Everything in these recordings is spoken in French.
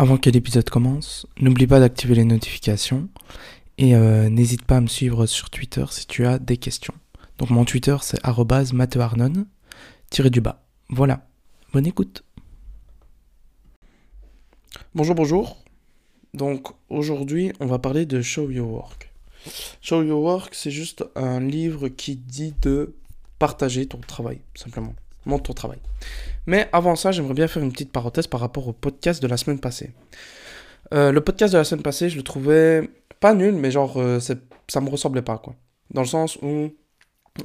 Avant que l'épisode commence, n'oublie pas d'activer les notifications et euh, n'hésite pas à me suivre sur Twitter si tu as des questions. Donc mon Twitter c'est @matteuarnon tiré du bas. Voilà. Bonne écoute. Bonjour, bonjour. Donc aujourd'hui, on va parler de Show Your Work. Show Your Work, c'est juste un livre qui dit de partager ton travail, simplement. Montre ton travail. Mais avant ça, j'aimerais bien faire une petite parenthèse par rapport au podcast de la semaine passée. Euh, le podcast de la semaine passée, je le trouvais pas nul, mais genre, euh, ça me ressemblait pas, quoi. Dans le sens où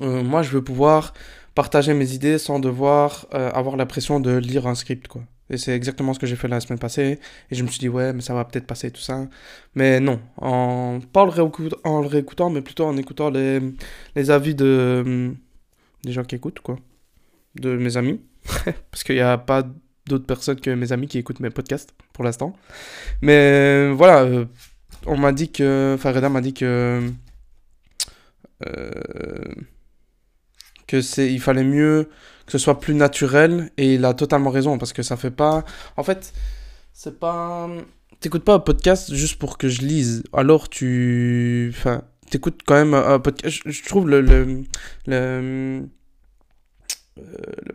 euh, moi, je veux pouvoir partager mes idées sans devoir avoir la pression de lire un script, quoi. Et c'est exactement ce que j'ai fait la semaine passée. Et je me suis dit, ouais, mais ça va peut-être passer tout ça. Mais non, en, pas en le, réécoutant, mais plutôt en écoutant les, les avis de, des gens qui écoutent, quoi de mes amis, parce qu'il n'y a pas d'autres personnes que mes amis qui écoutent mes podcasts pour l'instant. Mais voilà, euh, on m'a dit que, Reda m'a dit que euh, que c'est, il fallait mieux que ce soit plus naturel et il a totalement raison parce que ça fait pas, en fait, c'est pas, t'écoutes pas un podcast juste pour que je lise. Alors tu, enfin, t'écoutes quand même un podcast. Je, trouve le, le, euh,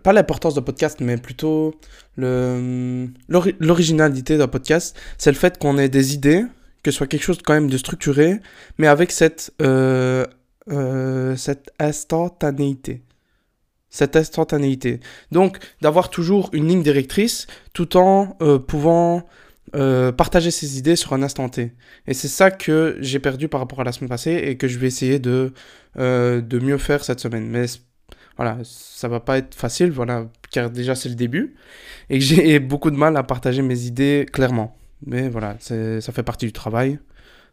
pas l'importance d'un podcast, mais plutôt l'originalité d'un podcast, c'est le fait qu'on ait des idées, que ce soit quelque chose quand même de structuré, mais avec cette, euh, euh, cette instantanéité. Cette instantanéité. Donc, d'avoir toujours une ligne directrice tout en pouvant partager ses idées sur un instant T. Et c'est ça que j'ai perdu par rapport à la semaine passée et que je vais essayer de, de mieux faire cette semaine. Mais voilà, ça va pas être facile, voilà, car déjà c'est le début et que j'ai beaucoup de mal à partager mes idées clairement. Mais voilà, ça fait partie du travail,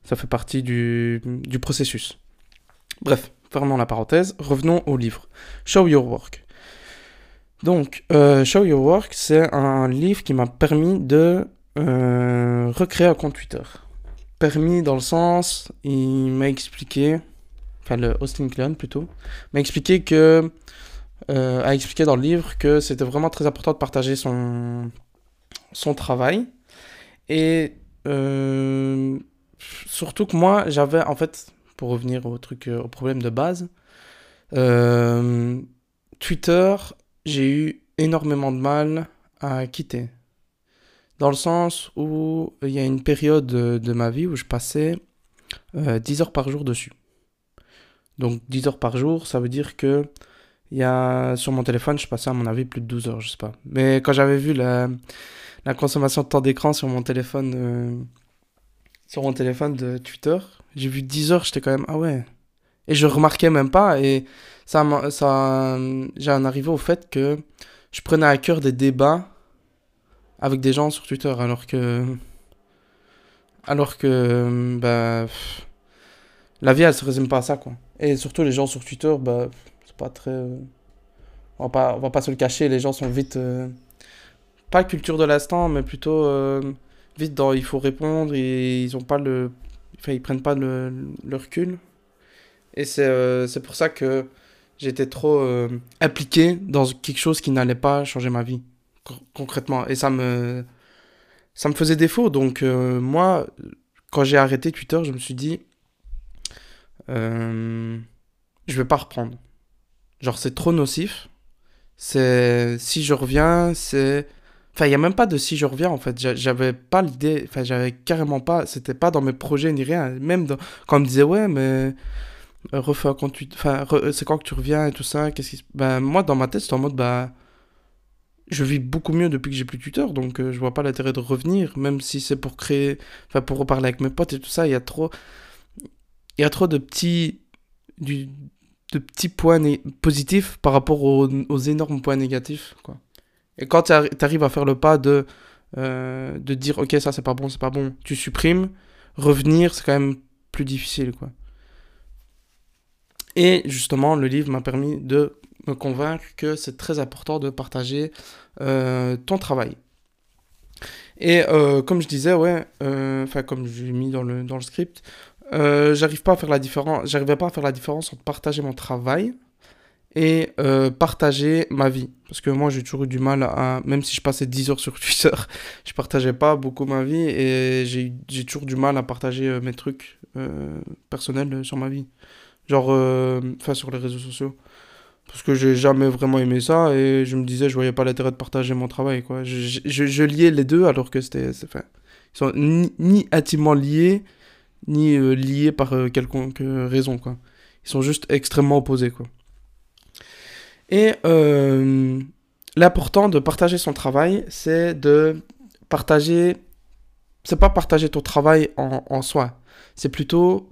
ça fait partie du, du processus. Bref, fermons la parenthèse, revenons au livre. Show Your Work. Donc, euh, Show Your Work, c'est un livre qui m'a permis de euh, recréer un compte Twitter. Permis dans le sens, il m'a expliqué, enfin le Austin Kleon plutôt, m'a expliqué que euh, a expliqué dans le livre que c'était vraiment très important de partager son, son travail. Et euh, surtout que moi, j'avais, en fait, pour revenir au truc, euh, au problème de base, Twitter, j'ai eu énormément de mal à quitter. Dans le sens où il y a une période de, de ma vie où je passais 10 heures par jour dessus. Donc 10 heures par jour, ça veut dire que il y a, sur mon téléphone, je passais à mon avis plus de 12 heures, je sais pas. Mais quand j'avais vu la, consommation de temps d'écran sur mon téléphone, euh, sur mon téléphone de Twitter, j'ai vu 10 heures, j'étais quand même, ah ouais. Et je remarquais même pas, et ça, ça, j'en arrivé au fait que je prenais à cœur des débats avec des gens sur Twitter, alors que, alors que, bah, la vie, elle se résume pas à ça, quoi. Et surtout, les gens sur Twitter, bah, pas très. Euh, on va pas, on va pas se le cacher, les gens sont vite. Euh, pas culture de l'instant, mais plutôt euh, vite dans il faut répondre et ils ont pas le. Enfin, ils prennent pas le, recul. Et c'est pour ça que j'étais trop impliqué dans quelque chose qui n'allait pas changer ma vie, concrètement. Et ça me. Ça me faisait défaut. Donc, moi, quand j'ai arrêté Twitter, je me suis dit. je vais pas reprendre. Genre, c'est trop nocif. C'est. Si je reviens, c'est. Enfin, il n'y a même pas de si je reviens, en fait. J'avais pas l'idée. Enfin, j'avais carrément pas. C'était pas dans mes projets ni rien. Même quand on me disait, ouais, mais. Euh, refais un compte. Enfin, c'est quand que tu reviens et tout ça. Qu'est-ce qui. Ben, moi, dans ma tête, c'est en mode, bah. Je vis beaucoup mieux depuis que j'ai plus Twitter, donc euh, je vois pas l'intérêt de revenir, même si c'est pour créer. Enfin, pour reparler avec mes potes et tout ça. Il y a trop. Il y a trop de petits. Du, de petits points positifs par rapport aux, énormes points négatifs. Quoi. Et quand tu arrives à faire le pas de, euh, de dire ok ça c'est pas bon, c'est pas bon, tu supprimes, revenir c'est quand même plus difficile. quoi. Et justement le livre m'a permis de me convaincre que c'est très important de partager euh, ton travail. Et euh, comme je disais, ouais, enfin comme j'ai mis dans le, dans le script, euh, j'arrive pas à faire la différence j'arrivais pas à faire la différence entre partager mon travail et euh, partager ma vie. Parce que moi, j'ai toujours eu du mal à. Même si je passais 10 heures sur Twitter, je partageais pas beaucoup ma vie et j'ai toujours du mal à partager euh, mes trucs personnels sur ma vie. Genre, enfin, sur les réseaux sociaux. Parce que j'ai jamais vraiment aimé ça et je me disais, je voyais pas l'intérêt de partager mon travail, quoi. Je, je, je liais les deux alors que c'était. Enfin, ils sont ni, ni, intimement liés, ni liés par quelconque raison, quoi. Ils sont juste extrêmement opposés, quoi. Et euh, l'important de partager son travail, c'est de partager. C'est pas partager ton travail en, soi, c'est plutôt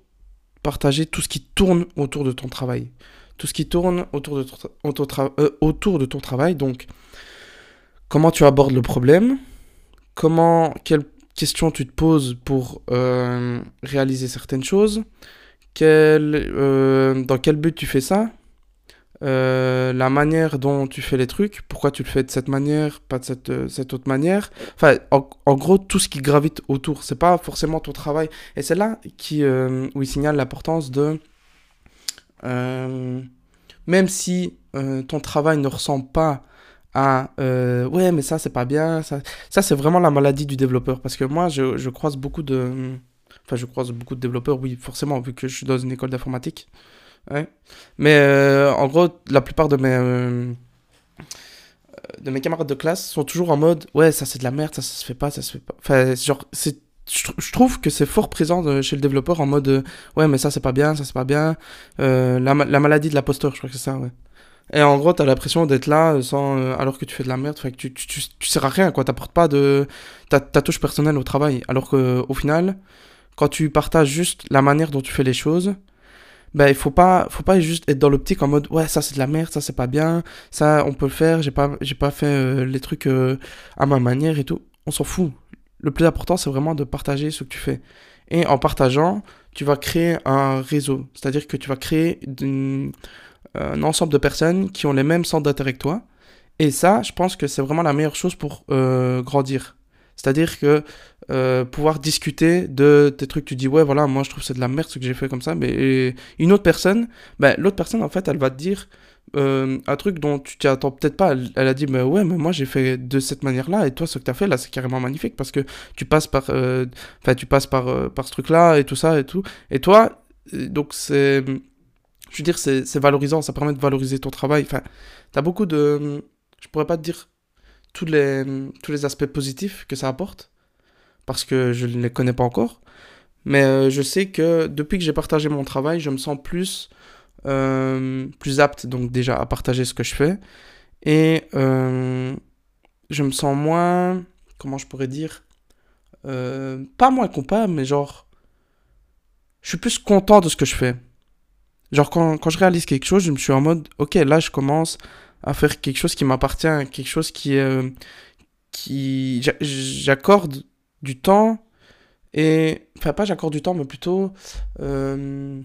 partager tout ce qui tourne autour de ton travail. Tout ce qui tourne autour de ton, euh, autour de ton travail. Donc, comment tu abordes le problème, comment, quelles questions tu te poses pour euh, réaliser certaines choses, quel, euh, dans quel but tu fais ça, euh, la manière dont tu fais les trucs, pourquoi tu le fais de cette manière, pas de cette, cette autre manière? Enfin, en, gros, tout ce qui gravite autour, c'est pas forcément ton travail. Et c'est là qui, où il signale l'importance de. même si ton travail ne ressemble pas à. ouais, mais ça, c'est pas bien. Ça, ça c'est vraiment la maladie du développeur. Parce que moi, je, je croise beaucoup de. Enfin, je croise beaucoup de développeurs, oui, forcément, vu que je suis dans une école d'informatique. Ouais. Mais euh, en gros, la plupart de mes, euh, de mes camarades de classe sont toujours en mode Ouais, ça c'est de la merde, ça, ça se fait pas, ça se fait pas. Enfin, genre, c'est je trouve que c'est fort présent chez le développeur en mode ouais mais ça c'est pas bien ça c'est pas bien euh, la, la, maladie de l'imposteur je crois que c'est ça ouais et en gros t'as l'impression d'être là sans alors que tu fais de la merde. Que tu, tu, tu, sers à rien quoi. T'apportes pas de ta, touche personnelle au travail. Alors que au final quand tu partages juste la manière dont tu fais les choses ben il faut pas faut pas juste être dans l'optique en mode ouais ça c'est de la merde ça c'est pas bien ça on peut le faire j'ai pas pas fait euh, les trucs euh, à ma manière et tout. On s'en fout. Le plus important c'est vraiment de partager ce que tu fais. Et en partageant tu vas créer un réseau. C'est à dire que tu vas créer un ensemble de personnes qui ont les mêmes centres d'intérêt que toi et ça je pense que c'est vraiment la meilleure chose pour euh, grandir c'est-à-dire que euh, pouvoir discuter de tes trucs, tu dis ouais voilà moi je trouve c'est de la merde ce que j'ai fait comme ça, mais une autre personne, ben, l'autre personne en fait elle va te dire euh, un truc dont tu t'y attends peut-être pas. Elle, a dit mais ouais mais moi j'ai fait de cette manière-là et toi ce que tu as fait là c'est carrément magnifique parce que tu passes par, euh, enfin tu passes par par ce truc-là et tout ça et tout. Et toi donc c'est, je veux dire c'est valorisant, ça permet de valoriser ton travail. Enfin t'as beaucoup de, je pourrais pas te dire tous les, tous les aspects positifs que ça apporte, parce que je ne les connais pas encore. Mais euh, je sais que depuis que j'ai partagé mon travail, je me sens plus, euh, plus apte, donc déjà, à partager ce que je fais. Et euh, je me sens moins, comment je pourrais dire, pas moins coupable, mais genre, je suis plus content de ce que je fais. Genre, quand, quand je réalise quelque chose, je me suis en mode, ok, là, je commence à faire quelque chose qui m'appartient, quelque chose qui, euh, qui j'accorde du temps et enfin pas j'accorde du temps mais plutôt euh,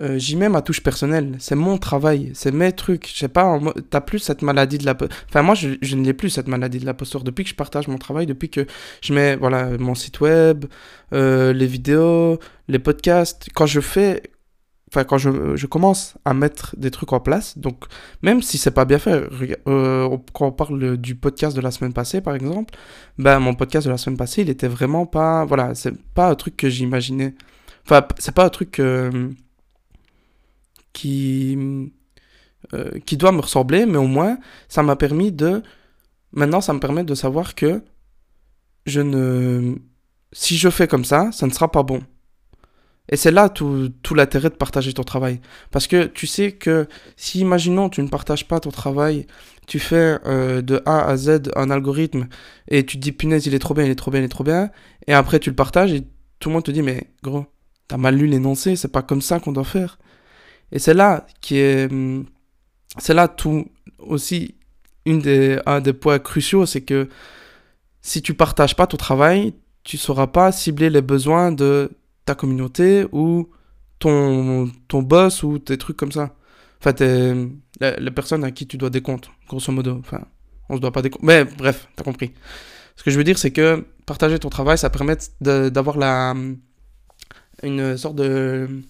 euh, j'y mets ma touche personnelle. C'est mon travail c'est mes trucs. Je sais pas t'as plus cette maladie de la enfin moi je, je ne l'ai plus cette maladie de la posture depuis que je partage mon travail depuis que je mets voilà mon site web les vidéos les podcasts. Quand je fais enfin quand je, je, commence à mettre des trucs en place, donc même si c'est pas bien fait, euh, quand on parle du podcast de la semaine passée par exemple, ben mon podcast de la semaine passée il était vraiment pas, voilà, c'est pas un truc que j'imaginais, enfin c'est pas un truc euh, qui euh, qui doit me ressembler, mais au moins ça m'a permis de, maintenant ça me permet de savoir que je ne, si je fais comme ça, ça ne sera pas bon. Et c'est là tout, tout l'intérêt de partager ton travail. Parce que tu sais que si, imaginons, tu ne partages pas ton travail, tu fais euh, de A à Z un algorithme et tu te dis punaise, il est trop bien, il est trop bien, il est trop bien, et après tu le partages et tout le monde te dit mais gros, t'as mal lu l'énoncé, c'est pas comme ça qu'on doit faire. Et c'est là qui est. Hum, c'est là tout aussi une des, un des points cruciaux, c'est que si tu partages pas ton travail, tu sauras pas cibler les besoins de ta communauté ou ton, ton boss ou tes trucs comme ça. Enfin, t'es la, personne à qui tu dois des comptes, grosso modo. Enfin, on se doit pas des comptes. Mais bref, t'as compris. Ce que je veux dire, c'est que partager ton travail, ça permet d'avoir la une sorte de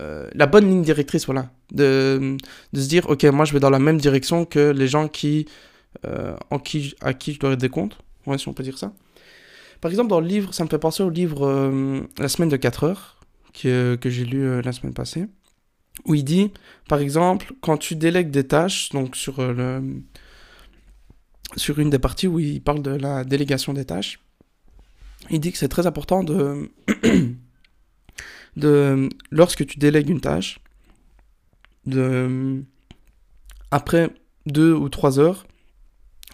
euh, la bonne ligne directrice, voilà. De, de, se dire, ok, moi je vais dans la même direction que les gens qui, euh, en qui, à qui je dois des comptes. Ouais, si on peut dire ça. Par exemple, dans le livre, ça me fait penser au livre euh, La semaine de 4 heures, que, que j'ai lu la semaine passée, où il dit, par exemple, quand tu délègues des tâches, donc sur, le, sur une des parties où il parle de la délégation des tâches, il dit que c'est très important de de lorsque tu délègues une tâche, de après deux ou trois heures,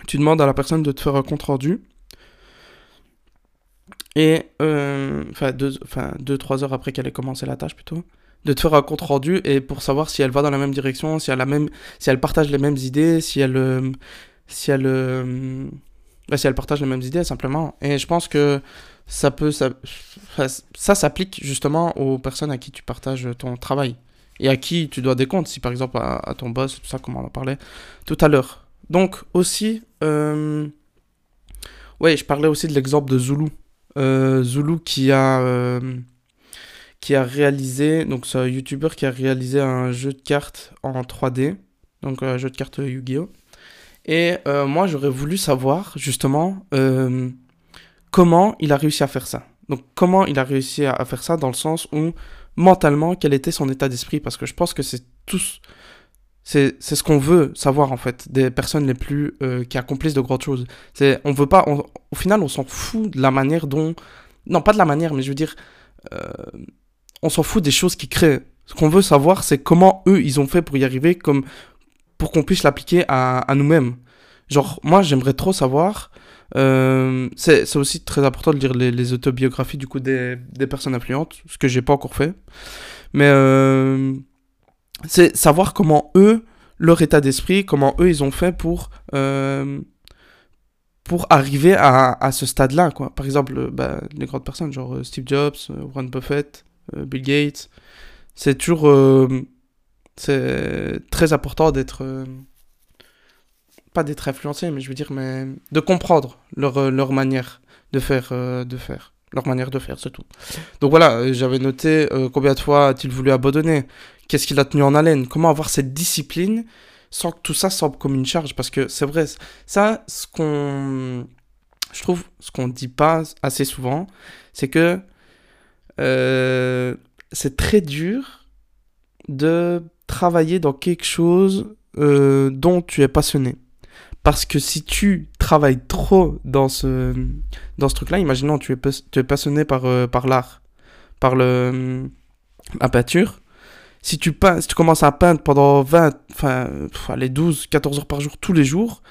tu demandes à la personne de te faire un compte rendu. Et, euh, enfin, deux, enfin, deux, trois heures après qu'elle ait commencé la tâche plutôt, de te faire un compte rendu et pour savoir si elle va dans la même direction, si elle, a même, si elle partage les mêmes idées, si elle, euh, si elle, euh, si elle partage les mêmes idées simplement. Et je pense que ça peut ça, ça s'applique justement aux personnes à qui tu partages ton travail et à qui tu dois des comptes. Si par exemple à, ton boss tout ça comme on en parlait tout à l'heure. Donc aussi euh, ouais je parlais aussi de l'exemple de Zulu. euh, Zulu qui a euh, qui a réalisé donc c'est un youtubeur qui a réalisé un jeu de cartes en 3D donc un jeu de cartes Yu-Gi-Oh et moi j'aurais voulu savoir justement comment il a réussi à faire ça. Donc comment il a réussi à, faire ça dans le sens où mentalement quel était son état d'esprit? Parce que je pense que c'est tous c'est ce qu'on veut savoir en fait des personnes les plus euh, qui accomplissent de grandes choses. C'est on veut pas au final on s'en fout de la manière dont non pas de la manière mais je veux dire euh, on s'en fout des choses qu'ils créent. Ce qu'on veut savoir c'est comment eux ils ont fait pour y arriver comme pour qu'on puisse l'appliquer à, à nous-mêmes. Genre moi j'aimerais trop savoir euh, c'est aussi très important de lire les, autobiographies du coup des, des, personnes influentes, ce que j'ai pas encore fait. Mais euh, c'est savoir comment eux, leur état d'esprit, comment eux ils ont fait pour euh, pour arriver à, à ce stade-là, quoi. Par exemple, bah, les grandes personnes, genre Steve Jobs, Warren Buffett, Bill Gates, c'est toujours c'est très important d'être pas d'être influencé, mais je veux dire, mais de comprendre leur, euh, leur manière de faire, euh, de faire. Leur manière de faire, c'est tout. Donc voilà, euh, j'avais noté combien de fois a-t-il voulu abandonner? Qu'est-ce qu'il a tenu en haleine? Comment avoir cette discipline sans que tout ça semble comme une charge? Parce que c'est vrai, ça, ce qu'on. Je trouve, ce qu'on dit pas assez souvent, c'est que c'est très dur de travailler dans quelque chose dont tu es passionné. Parce que si tu travailles trop dans ce, dans ce truc-là, imaginons tu es, tu es passionné par, euh, par l'art, par le, la peinture. Si tu, tu commences à peindre pendant 20, enfin, les 12, 14 heures par jour, tous les jours,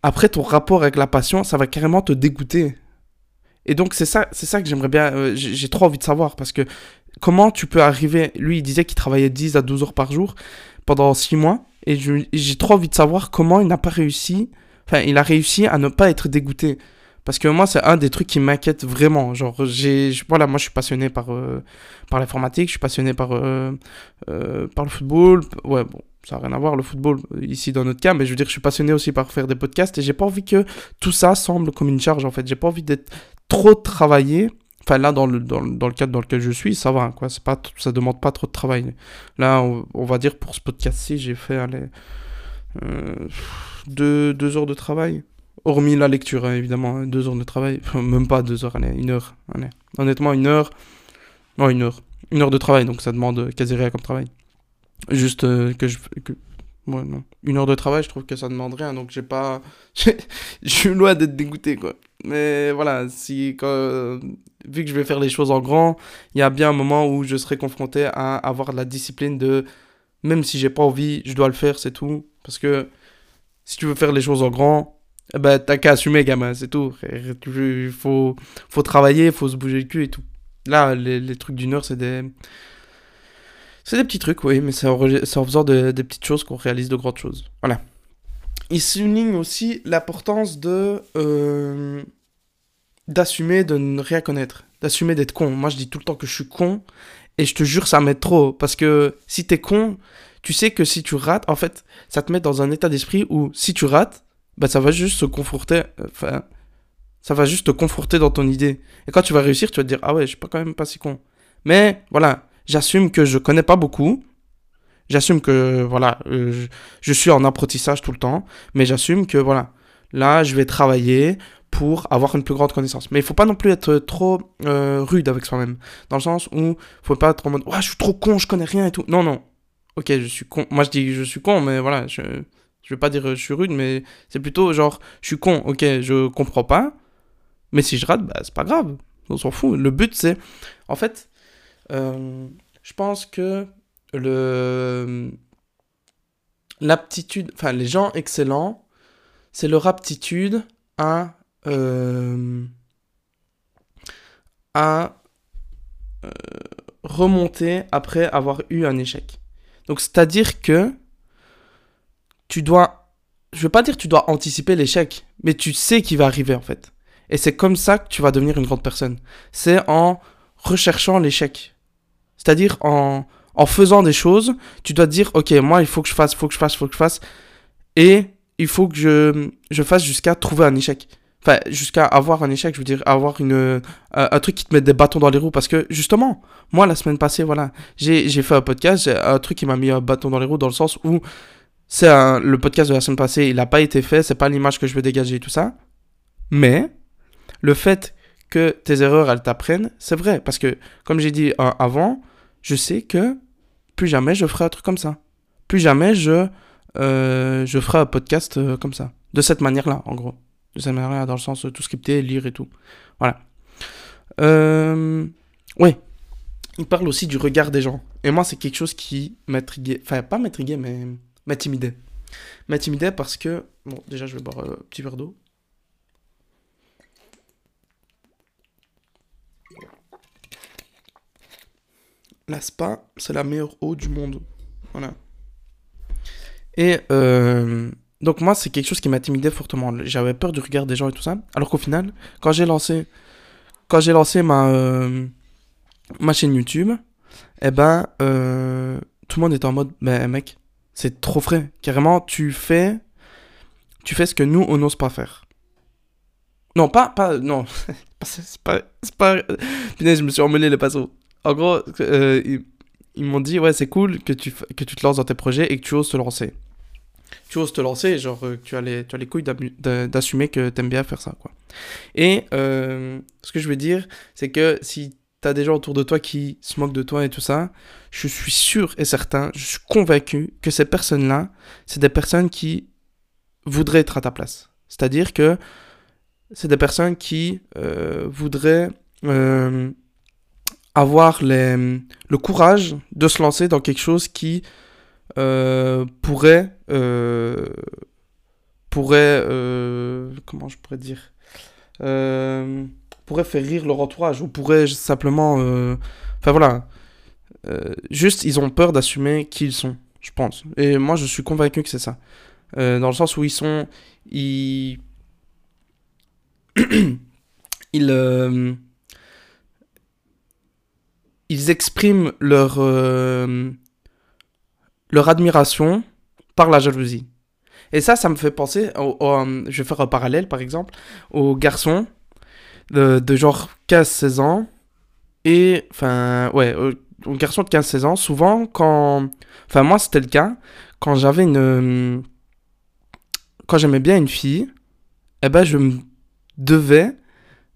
après ton rapport avec la passion, ça va carrément te dégoûter. Et donc c'est ça, c'est ça que j'aimerais bien, euh, j'ai trop envie de savoir parce que comment tu peux arriver, lui il disait qu'il travaillait 10 à 12 heures par jour pendant 6 mois et j'ai trop envie de savoir comment il n'a pas réussi. Enfin, il a réussi à ne pas être dégoûté. Parce que moi, c'est un des trucs qui m'inquiète vraiment. Genre, j'ai, voilà, moi, je suis passionné par, euh, par l'informatique, je suis passionné par, euh, euh, par le football. Ouais, bon, ça n'a rien à voir, le football, ici, dans notre cas, mais je veux dire, je suis passionné aussi par faire des podcasts et j'ai pas envie que tout ça semble comme une charge, en fait. J'ai pas envie d'être trop travaillé Enfin, là, dans le, dans, dans, le cadre dans lequel je suis, ça va, quoi. C'est pas, ça demande pas trop de travail. Là, on, va dire pour ce podcast-ci, j'ai fait, allez, euh, deux, deux, heures de travail. Hormis la lecture, hein, évidemment, hein, deux heures de travail. même pas deux heures, une heure. Honnêtement, une heure. Non, une heure. Une heure de travail, donc ça demande quasi rien comme travail. Juste euh, que je. Ouais, non. Une heure de travail, je trouve que ça demande rien, donc j'ai pas. je suis loin d'être dégoûté, quoi. Mais voilà, si quand, vu que je vais faire les choses en grand, il y a bien un moment où je serai confronté à avoir la discipline de même si j'ai pas envie, je dois le faire, c'est tout. Parce que si tu veux faire les choses en grand, ben t'as qu'à assumer, gamin, c'est tout. Il faut, faut travailler, il faut se bouger le cul et tout. Là, les, les trucs d'une heure, c'est des. C'est des petits trucs, oui, mais c'est en, faisant des petites choses qu'on réalise de grandes choses. Voilà. Il souligne aussi l'importance de. Euh, d'assumer de ne rien connaître, d'assumer d'être con. Moi, je dis tout le temps que je suis con, et je te jure, ça m'aide trop, parce que si t'es con, tu sais que si tu rates, en fait, ça te met dans un état d'esprit où si tu rates, bah, ça va juste se conforter, enfin, ça va juste te conforter dans ton idée. Et quand tu vas réussir, tu vas te dire, ah ouais, je suis pas quand même pas si con. Mais, voilà, j'assume que je connais pas beaucoup. J'assume que, voilà, euh, je, suis en apprentissage tout le temps. Mais j'assume que, voilà, là, je vais travailler pour avoir une plus grande connaissance. Mais il faut pas non plus être trop euh, rude avec soi-même. Dans le sens où faut pas être en mode ouais, je suis trop con, je connais rien et tout. Non, non. Ok, je suis con. Moi, je dis je suis con, mais voilà, je, je vais pas dire je suis rude, mais c'est plutôt genre je suis con, ok, je comprends pas. Mais si je rate, bah, c'est pas grave. On s'en fout. Le but, c'est. En fait, euh, je pense que le. L'aptitude. Enfin, les gens excellents, c'est leur aptitude à euh, à euh, remonter après avoir eu un échec. Donc c'est-à-dire que tu dois, je veux pas dire tu dois anticiper l'échec, mais tu sais qu'il va arriver en fait. Et c'est comme ça que tu vas devenir une grande personne. C'est en recherchant l'échec. C'est-à-dire en, en faisant des choses, tu dois te dire, ok, moi il faut que je fasse, faut que je fasse, faut que je fasse. Et il faut que je, je fasse jusqu'à trouver un échec. Enfin, jusqu'à avoir un échec, je veux dire, avoir une, euh, un truc qui te met des bâtons dans les roues. Parce que, justement, moi, la semaine passée, voilà, j'ai fait un podcast, un truc qui m'a mis un bâton dans les roues dans le sens où c'est le podcast de la semaine passée, il n'a pas été fait, c'est pas l'image que je veux dégager tout ça. Mais, le fait que tes erreurs, elles t'apprennent, c'est vrai. Parce que, comme j'ai dit euh, avant, je sais que plus jamais je ferai un truc comme ça. Plus jamais je, euh, je ferai un podcast comme ça. De cette manière-là, en gros de cette manière dans le sens tout scripté, lire et tout. Voilà. Euh, ouais. Il parle aussi du regard des gens. Et moi, c'est quelque chose qui m'intriguait. Enfin, pas m'intriguait, mais m'intimidait. M'intimidait parce que. Bon, déjà, je vais boire un petit verre d'eau. La spa, c'est la meilleure eau du monde. Voilà. Et euh, donc moi, c'est quelque chose qui m'intimidait fortement. J'avais peur du regard des gens et tout ça. Alors qu'au final, quand j'ai lancé, quand j'ai lancé ma, euh, ma chaîne YouTube, eh ben, euh, tout le monde était en mode, ben mec, c'est trop frais. Carrément, tu fais, tu fais ce que nous, on n'ose pas faire. Non, pas, pas, non, c'est pas, c'est pas, je me suis emmêlé les pinceaux. En gros, euh, ils, m'ont dit, ouais, c'est cool que tu, que tu te lances dans tes projets et que tu oses te lancer tu oses te lancer, genre euh, tu as les, tu as les couilles d'assumer que tu aimes bien faire ça, quoi. Et euh, ce que je veux dire, c'est que si tu as des gens autour de toi qui se moquent de toi et tout ça, je suis sûr et certain, je suis convaincu que ces personnes-là, c'est des personnes qui voudraient être à ta place. C'est-à-dire que c'est des personnes qui euh, voudraient avoir les, le courage de se lancer dans quelque chose qui euh, pourrait euh, pourrait euh, comment je pourrais dire pourrait faire rire leur entourage ou pourrait simplement enfin voilà. Juste ils ont peur d'assumer qui ils sont je pense. Et moi je suis convaincu que c'est ça. Dans le sens où ils sont ils ils ils expriment leur leur admiration par la jalousie. Et ça, ça me fait penser, euh, je vais faire un parallèle par exemple, aux garçons de, genre 15-16 ans. Et, enfin, ouais, aux garçons de 15-16 ans, souvent quand. Enfin, moi c'était le cas, quand j'avais une. Quand j'aimais bien une fille, eh ben je me devais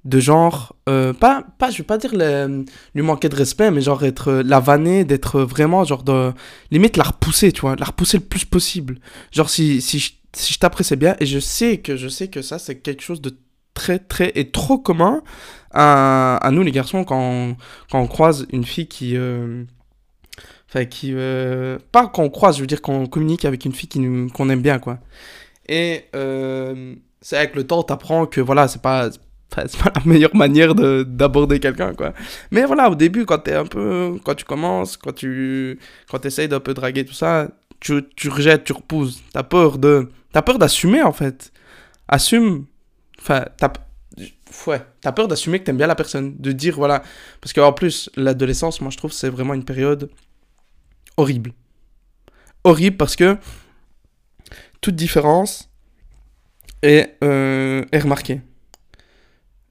de genre euh, pas pas je vais pas dire lui manquer de respect mais genre être euh, la vanner d'être vraiment genre de limite la repousser tu vois la repousser le plus possible genre si si je, si je t'apprécie bien et je sais que je sais que ça c'est quelque chose de très très et trop commun à, nous les garçons quand, quand on croise une fille qui euh, enfin qui pas quand on croise je veux dire qu'on communique avec une fille qu'on aime bien quoi et c'est avec le temps t'apprends que voilà c'est pas c'est pas la meilleure manière d'aborder quelqu'un, quoi. Mais voilà, au début, quand t'es un peu, quand tu commences, quand tu, quand essayes d'un peu draguer tout ça, tu, tu rejettes, tu repousses. T'as peur de, t'as peur d'assumer, en fait. Assume, enfin, t'as, ouais, peur d'assumer que t'aimes bien la personne, de dire, voilà. Parce qu'en plus, l'adolescence, moi, je trouve, c'est vraiment une période horrible. Horrible parce que toute différence est, euh, est remarquée.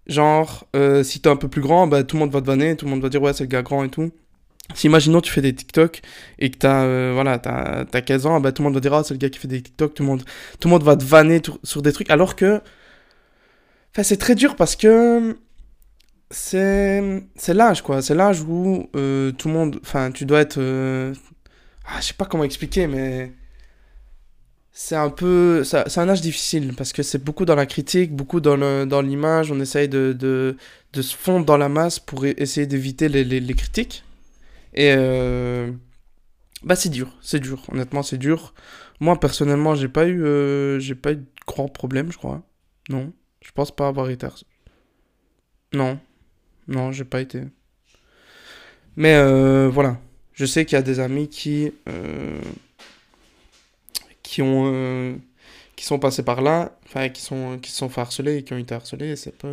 Genre, euh, si t'es un peu plus grand, bah, tout le monde va te vanner, tout le monde va dire ouais, c'est le gars grand et tout. si imaginons tu fais des TikTok et que t'as euh, voilà, t'as 15 ans, bah, tout le monde va dire ah, c'est le gars qui fait des TikTok, tout le monde, tout le monde va te vanner sur des trucs, alors que enfin, c'est très dur parce que c'est, l'âge quoi, c'est l'âge où euh, tout le monde, enfin tu dois être, euh, ah, je sais pas comment expliquer mais c'est un peu c'est un âge difficile parce que c'est beaucoup dans la critique beaucoup dans l'image on essaye de, de, se fondre dans la masse pour essayer d'éviter les, les, critiques et euh, bah c'est dur, c'est dur. Honnêtement, c'est dur. Moi personnellement, j'ai pas eu, j'ai pas eu de grands problèmes, je crois. Non, je pense pas avoir été. Non, non, j'ai pas été. Mais euh, voilà, je sais qu'il y a des amis qui qui ont qui sont passés par là, enfin qui sont qui se sont fait harceler et qui ont été harcelés. C'est pas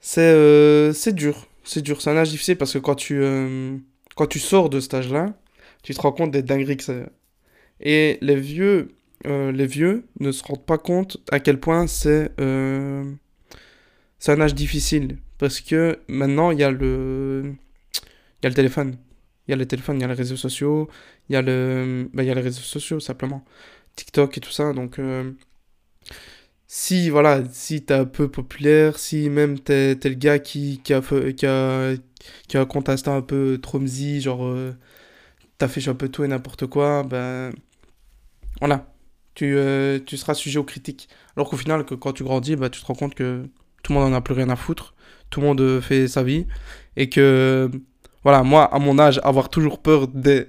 c'est c'est dur c'est dur, c'est un âge difficile parce que quand tu, euh, quand tu sors de cet âge-là, tu te rends compte des dingueries que c'est. Et les vieux, euh, les vieux ne se rendent pas compte à quel point c'est euh, un âge difficile. Parce que maintenant, il y, a le... téléphone. Il y a le téléphone, il y a les réseaux sociaux, il y a, le... Bah, y les réseaux sociaux simplement. TikTok et tout ça. Donc, si voilà, si t'es un peu populaire, si même t'es, le gars qui, qui, a, qui, a, qui a un compte un peu tromzy, genre euh, fait un peu tout et n'importe quoi, ben voilà, tu, euh, tu seras sujet aux critiques. Alors qu'au final, que quand tu grandis, bah, tu te rends compte que tout le monde en a plus rien à foutre, tout le monde euh, fait sa vie, et que voilà, moi, à mon âge, avoir toujours peur des,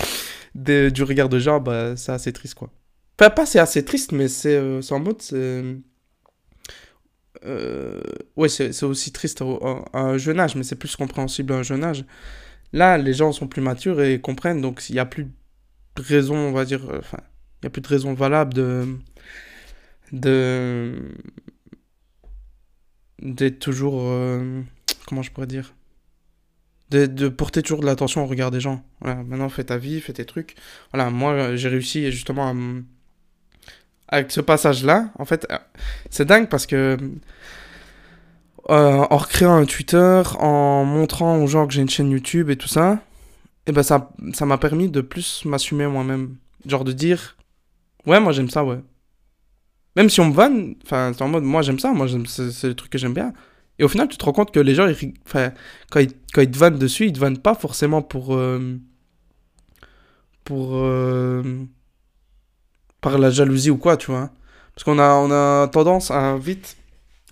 des, du regard de gens, bah, c'est assez triste quoi. Enfin, pas c'est assez triste, mais c'est euh, en mode. Euh, ouais, c'est aussi triste à, un jeune âge, mais c'est plus compréhensible à un jeune âge. Là, les gens sont plus matures et comprennent, donc il n'y a plus de raison, on va dire. Enfin, il n'y a plus de raison valable de. de. d'être toujours. Euh, comment je pourrais dire? De, de, porter toujours de l'attention au regard des gens. Voilà, maintenant fais ta vie, fais tes trucs. Voilà, moi j'ai réussi justement à, avec ce passage-là, en fait, euh, c'est dingue parce que euh, en recréant un Twitter, en montrant aux gens que j'ai une chaîne YouTube et tout ça, et ben ça ça m'a permis de plus m'assumer moi-même. Genre de dire, ouais, moi j'aime ça, ouais. Même si on me vanne, enfin, c'est en mode, moi j'aime ça, moi c'est le truc que j'aime bien. Et au final, tu te rends compte que les gens, ils, quand, ils, quand ils te vannent dessus, ils te vannent pas forcément pour. Euh, pour par la jalousie ou quoi, tu vois. Parce qu'on a, on a tendance à vite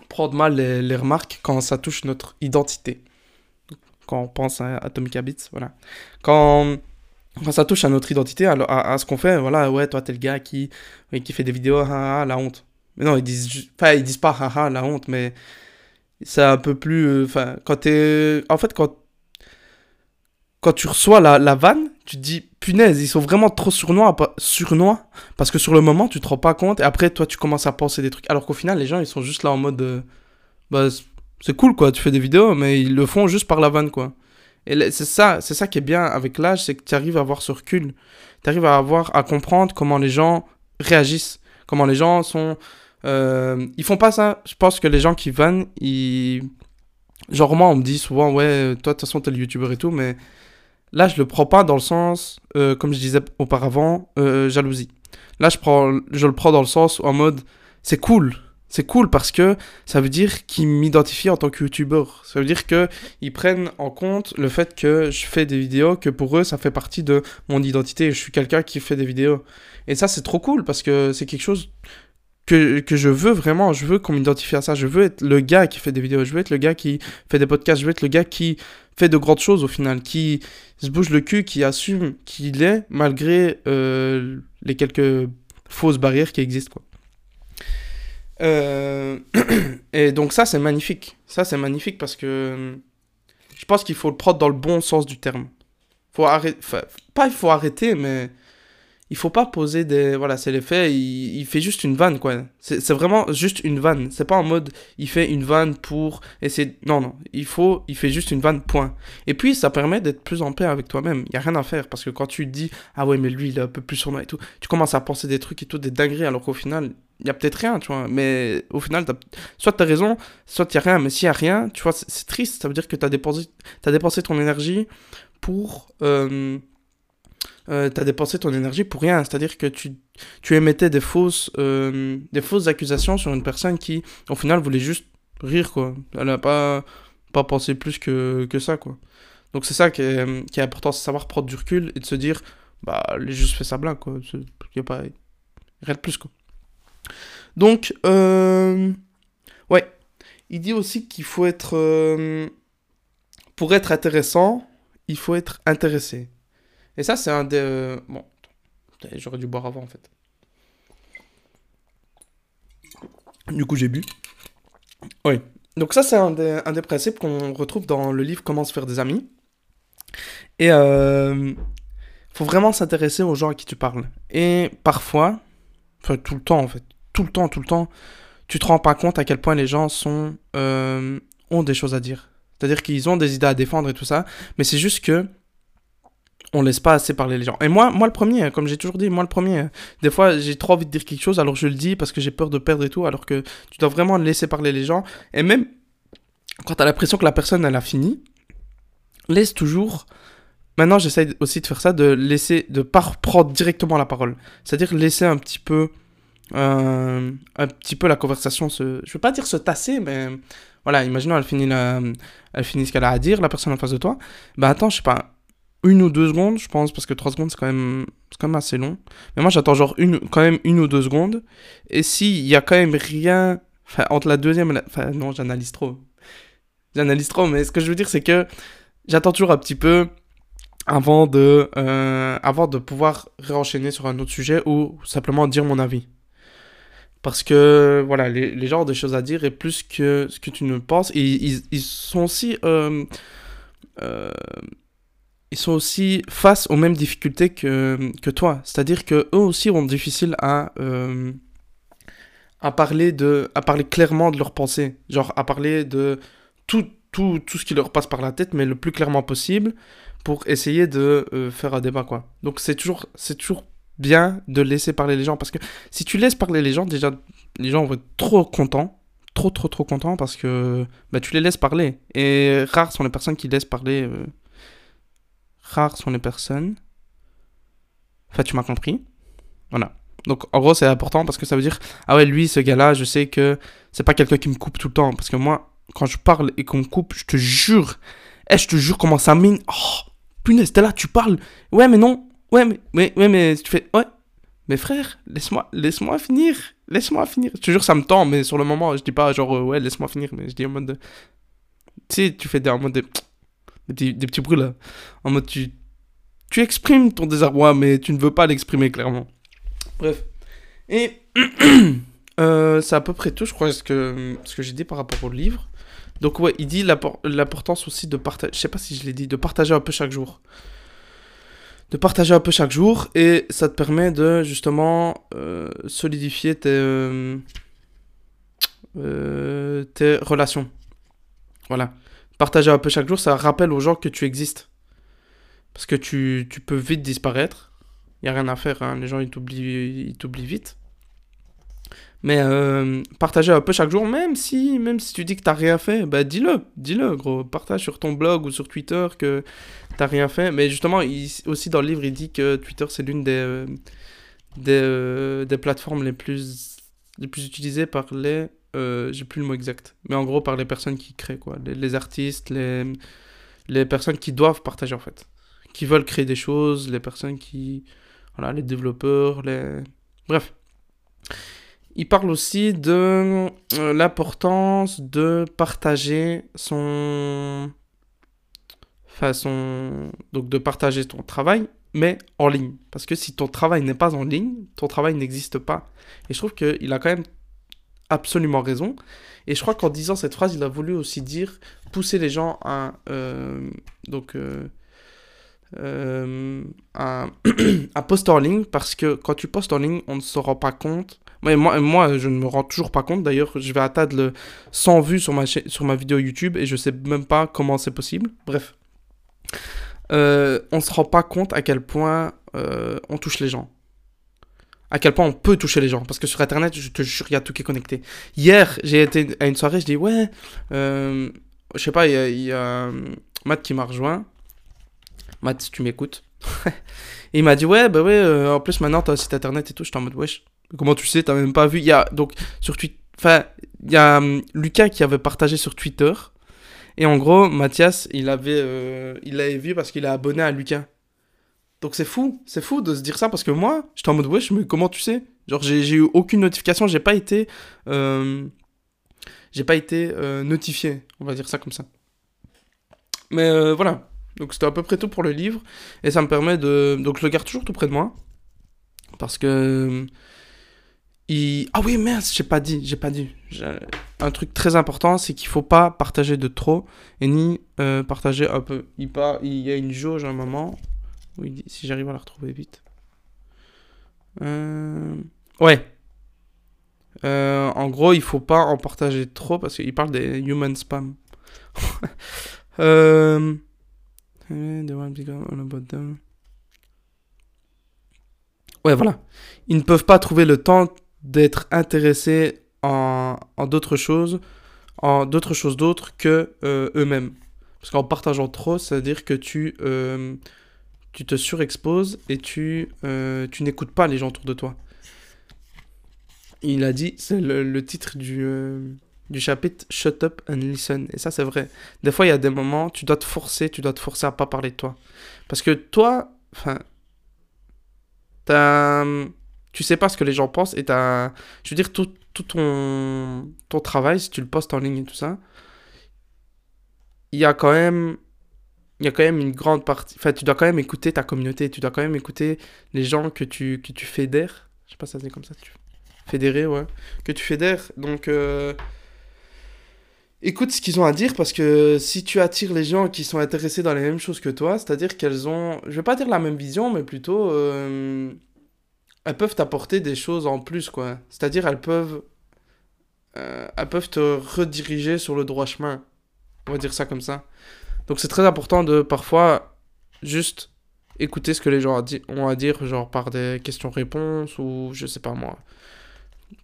prendre mal les, les, remarques quand ça touche notre identité. Quand on pense à Atomic Habits, voilà. Quand, quand ça touche à notre identité, à, ce qu'on fait, voilà, ouais, toi, t'es le gars qui, qui fait des vidéos, ah, la honte. Mais non, ils disent, enfin, ils disent pas, ah, la honte, mais c'est un peu plus, euh, enfin, quand t'es, en fait, quand, quand tu reçois la, la vanne, tu te dis, punaise, ils sont vraiment trop surnois, surnois, parce que sur le moment, tu te rends pas compte, et après, toi, tu commences à penser des trucs. Alors qu'au final, les gens, ils sont juste là en mode, euh, bah, c'est cool, quoi, tu fais des vidéos, mais ils le font juste par la vanne, quoi. Et c'est ça, c'est ça qui est bien avec l'âge, c'est que tu arrives à avoir ce recul. Tu arrives à avoir, à comprendre comment les gens réagissent, comment les gens sont... Euh, ils font pas ça. Je pense que les gens qui vannent, ils... Genre moi, on me dit souvent, ouais, toi, de toute façon, t'es le youtubeur et tout, mais Là, je le prends pas dans le sens, euh, comme je disais auparavant, euh, jalousie. Là, je, prends, je le prends dans le sens en mode, c'est cool. C'est cool parce que ça veut dire qu'ils m'identifient en tant que youtubeur. Ça veut dire qu'ils prennent en compte le fait que je fais des vidéos, que pour eux, ça fait partie de mon identité. Je suis quelqu'un qui fait des vidéos. Et ça, c'est trop cool parce que c'est quelque chose que, je veux vraiment, je veux qu'on m'identifie à ça, je veux être le gars qui fait des vidéos, je veux être le gars qui fait des podcasts, je veux être le gars qui fait de grandes choses au final, qui se bouge le cul, qui assume qui il est malgré euh, les quelques fausses barrières qui existent. Euh, et donc ça c'est magnifique, ça c'est magnifique parce que je pense qu'il faut le prendre dans le bon sens du terme. Faut pas il faut arrêter, mais il faut pas poser des voilà c'est les faits il, il, fait juste une vanne quoi. C'est vraiment juste une vanne. C'est pas en mode il fait une vanne pour essayer non non. Il faut il fait juste une vanne point. Et puis ça permet d'être plus en paix avec toi-même. Il y a rien à faire parce que quand tu dis ah ouais mais lui il est un peu plus sur moi et tout tu commences à penser des trucs et tout des dingueries alors qu'au final il y a peut-être rien tu vois. Mais au final as, soit t'as raison soit il y a rien. Mais s'il y a rien tu vois c'est triste. Ça veut dire que t'as dépensé as dépensé ton énergie pour... Euh, euh, t'as dépensé ton énergie pour rien. C'est-à-dire que tu, tu émettais des fausses, euh, des fausses accusations sur une personne qui, au final, voulait juste rire, quoi. Elle n'a pas, pas pensé plus que, que ça, quoi. Donc c'est ça qui est, qui est important, c'est savoir prendre du recul et de se dire, bah, j'ai juste fait ça blague, quoi. Il n'y a pas... Rien de plus, quoi. Donc, euh... ouais. Il dit aussi qu'il faut être... Euh, pour être intéressant, il faut être intéressé. Et ça, c'est un des... Bon, j'aurais dû boire avant, en fait. Du coup, j'ai bu. Oui. Donc ça, c'est un des, un des principes qu'on retrouve dans le livre Comment se faire des amis. Et euh, faut vraiment s'intéresser aux gens à qui tu parles. Et parfois, enfin tout le temps en fait, tout le temps, tout le temps, tu te rends pas compte à quel point les gens sont euh, ont des choses à dire. C'est-à-dire qu'ils ont des idées à défendre et tout ça, mais c'est juste que on laisse pas assez parler les gens. Et moi, moi le premier, comme j'ai toujours dit, moi le premier, des fois j'ai trop envie de dire quelque chose, alors je le dis parce que j'ai peur de perdre et tout, alors que tu dois vraiment laisser parler les gens. Et même quand tu as l'impression que la personne elle a fini, laisse toujours. Maintenant, j'essaie aussi de faire ça, de laisser, de pas prendre directement la parole. C'est-à-dire laisser un petit peu, euh, un petit peu la conversation se, je veux pas dire se tasser, mais voilà, imaginons elle finit elle finit ce qu'elle a à dire, la personne en face de toi. Bah attends, je sais pas, une ou deux secondes, je pense, parce que trois secondes c'est quand même, c'est quand même assez long. Mais moi j'attends genre une, quand même une ou deux secondes. Et s'il y a quand même rien, enfin entre la deuxième, enfin non, j'analyse trop, j'analyse trop. Mais ce que je veux dire c'est que j'attends toujours un petit peu avant de, euh, de pouvoir réenchaîner sur un autre sujet ou simplement dire mon avis. Parce que, voilà, les, les gens ont choses à dire et plus que ce que tu ne penses. Ils, ils sont aussi... Euh, euh, ils sont aussi face aux mêmes difficultés que, que toi. C'est-à-dire que eux aussi ont difficile à, euh, à, parler de, à parler clairement de leurs pensées. Genre à parler de tout, tout, tout ce qui leur passe par la tête, mais le plus clairement possible, pour essayer de euh, faire un débat, quoi. Donc c'est toujours, c'est toujours bien de laisser parler les gens, parce que si tu laisses parler les gens, déjà, les gens vont être trop contents, trop, trop, trop contents, parce que bah, tu les laisses parler. Et rares sont les personnes qui laissent parler... Euh, rares sont les personnes... Enfin, tu m'as compris. Voilà. Donc en gros c'est important parce que ça veut dire ah ouais lui ce gars là je sais que c'est pas quelqu'un qui me coupe tout le temps parce que moi quand je parle et qu'on me coupe, je te jure, eh, je te jure comment ça mine. Oh, punaise, t'es là, tu parles. Ouais, mais non. Ouais, mais, mais, ouais, mais tu fais, ouais. Mais frère, laisse-moi, laisse-moi finir. Laisse-moi finir. Je te jure, ça me tend, mais sur le moment, je dis pas genre, euh, ouais, laisse-moi finir, mais je dis en mode de... Tu sais, tu fais des, en mode de... des, des, petits bruits là. En mode, tu, tu exprimes ton désarroi, mais tu ne veux pas l'exprimer clairement. Bref. Et euh, c'est à peu près tout, je crois, ce que, ce que j'ai dit par rapport au livre. Donc ouais, il dit l'importance aussi de partager, je sais pas si je l'ai dit, de partager un peu chaque jour. De partager un peu chaque jour et ça te permet de justement euh, solidifier tes, euh, tes relations. Voilà. Partager un peu chaque jour, ça rappelle aux gens que tu existes. Parce que tu, tu peux vite disparaître. Il n'y a rien à faire, hein. les gens ils t'oublient vite. Mais euh, partager un peu chaque jour, même si, même si tu dis que t'as rien fait, bah dis-le, dis-le, gros. Partage sur ton blog ou sur Twitter que t'as rien fait. Mais justement, aussi dans le livre, il dit que Twitter c'est l'une des, euh, des, euh, des, plateformes les plus, les plus utilisées par les. J'ai plus le mot exact. Mais en gros, par les personnes qui créent, quoi. Les, artistes, les, les personnes qui doivent partager en fait. Qui veulent créer des choses, les personnes qui. Voilà, les développeurs, les. Bref. Il parle aussi de euh, l'importance de partager son... façon Donc de partager ton travail, mais en ligne. Parce que si ton travail n'est pas en ligne, ton travail n'existe pas. Et je trouve qu'il a quand même absolument raison. Et je crois qu'en disant cette phrase, il a voulu aussi dire pousser les gens à... Euh, donc... Euh, à, à poster en ligne parce que quand tu postes en ligne, on ne se rend pas compte moi, moi, je ne me rends toujours pas compte. D'ailleurs, je vais atteindre le 100 vues sur ma, sur ma vidéo YouTube et je sais même pas comment c'est possible. Bref. Euh, on se rend pas compte à quel point euh, on touche les gens. À quel point on peut toucher les gens. Parce que sur Internet, je te jure, il y a tout qui est connecté. Hier, j'ai été à une soirée, je dis, ouais, euh, je sais pas, il y a, a Matt qui m'a rejoint. Matt, si tu m'écoutes. il m'a dit, ouais, bah ouais, euh, en plus maintenant t'as un site internet et tout. J'étais en mode, wesh, comment tu sais, t'as même pas vu. Il y a, donc, sur Twitter, enfin, il y a hum, Lucas qui avait partagé sur Twitter. Et en gros, Mathias, il avait, euh, il l'avait vu parce qu'il est abonné à Lucas. Donc c'est fou, c'est fou de se dire ça parce que moi, j'étais en mode wesh, mais comment tu sais? Genre j'ai eu aucune notification, j'ai pas été, euh, j'ai pas été euh, notifié, on va dire ça comme ça. Mais euh, voilà, donc c'était à peu près tout pour le livre et ça me permet de, donc je le garde toujours tout près de moi parce que il... ah oui mince, j'ai pas dit, j'ai pas dit. Un truc très important, c'est qu'il faut pas partager de trop et ni partager un peu. Il, il y a une jauge à un moment oui, si j'arrive à la retrouver vite. Euh, ouais. Euh, en gros, il faut pas en partager trop parce qu'il parle des human spam. euh... Ouais, voilà. Ils ne peuvent pas trouver le temps d'être intéressés en, d'autres choses, en d'autres choses d'autres que eux-mêmes. Parce qu'en partageant trop, c'est-à-dire que tu tu te surexposes et tu, euh, tu n'écoutes pas les gens autour de toi. Il a dit, c'est le, titre du, euh, du chapitre Shut up and listen. Et ça, c'est vrai. Des fois, il y a des moments, tu dois te forcer, tu dois te forcer à pas parler de toi. Parce que toi, enfin, tu sais pas ce que les gens pensent et t'as, je veux dire, tout, tout ton, ton travail, si tu le postes en ligne et tout ça, il y a quand même il y a quand même une grande partie. Enfin, tu dois quand même écouter ta communauté, tu dois quand même écouter les gens que tu, que tu fédères. Je sais pas si ça se dit comme ça. Tu... Fédérer, ouais. Que tu fédères. Donc, euh, écoute ce qu'ils ont à dire parce que si tu attires les gens qui sont intéressés dans les mêmes choses que toi, c'est-à-dire qu'elles ont, je vais pas dire la même vision, mais plutôt, euh, elles peuvent t'apporter des choses en plus, quoi. C'est-à-dire, elles peuvent, euh, elles peuvent te rediriger sur le droit chemin. On va dire ça comme ça. Donc c'est très important de parfois juste écouter ce que les gens ont à dire, genre par des questions-réponses ou je sais pas moi.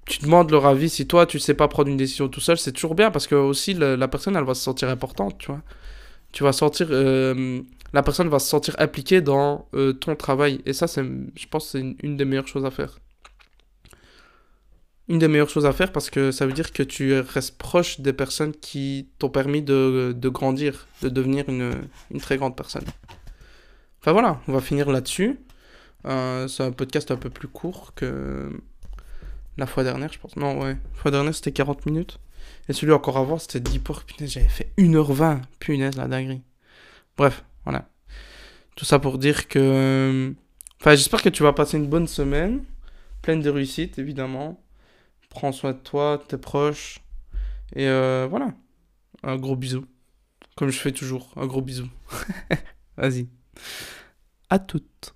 Tu demandes leur avis, si toi tu sais pas prendre une décision tout seul, c'est toujours bien parce que aussi la, personne elle va se sentir importante, tu vois. Tu vas sentir, euh, la personne va se sentir impliquée dans euh, ton travail et ça, je pense, c'est une des meilleures choses à faire une des meilleures choses à faire parce que ça veut dire que tu restes proche des personnes qui t'ont permis de, de, grandir, de devenir une, une, très grande personne. Enfin voilà, on va finir là-dessus. Euh, c'est un podcast un peu plus court que la fois dernière, je pense. Non, ouais. La fois dernière, c'était 40 minutes. Et celui encore avant, c'était 10 pour. Punaise, j'avais fait 1h20. Punaise, la dinguerie. Bref, voilà. Tout ça pour dire que. Enfin, j'espère que tu vas passer une bonne semaine. Pleine de réussite, évidemment prends soin de toi, de tes proches. Et euh, voilà. Un gros bisou. Comme je fais toujours, un gros bisou. Vas-y. À toutes.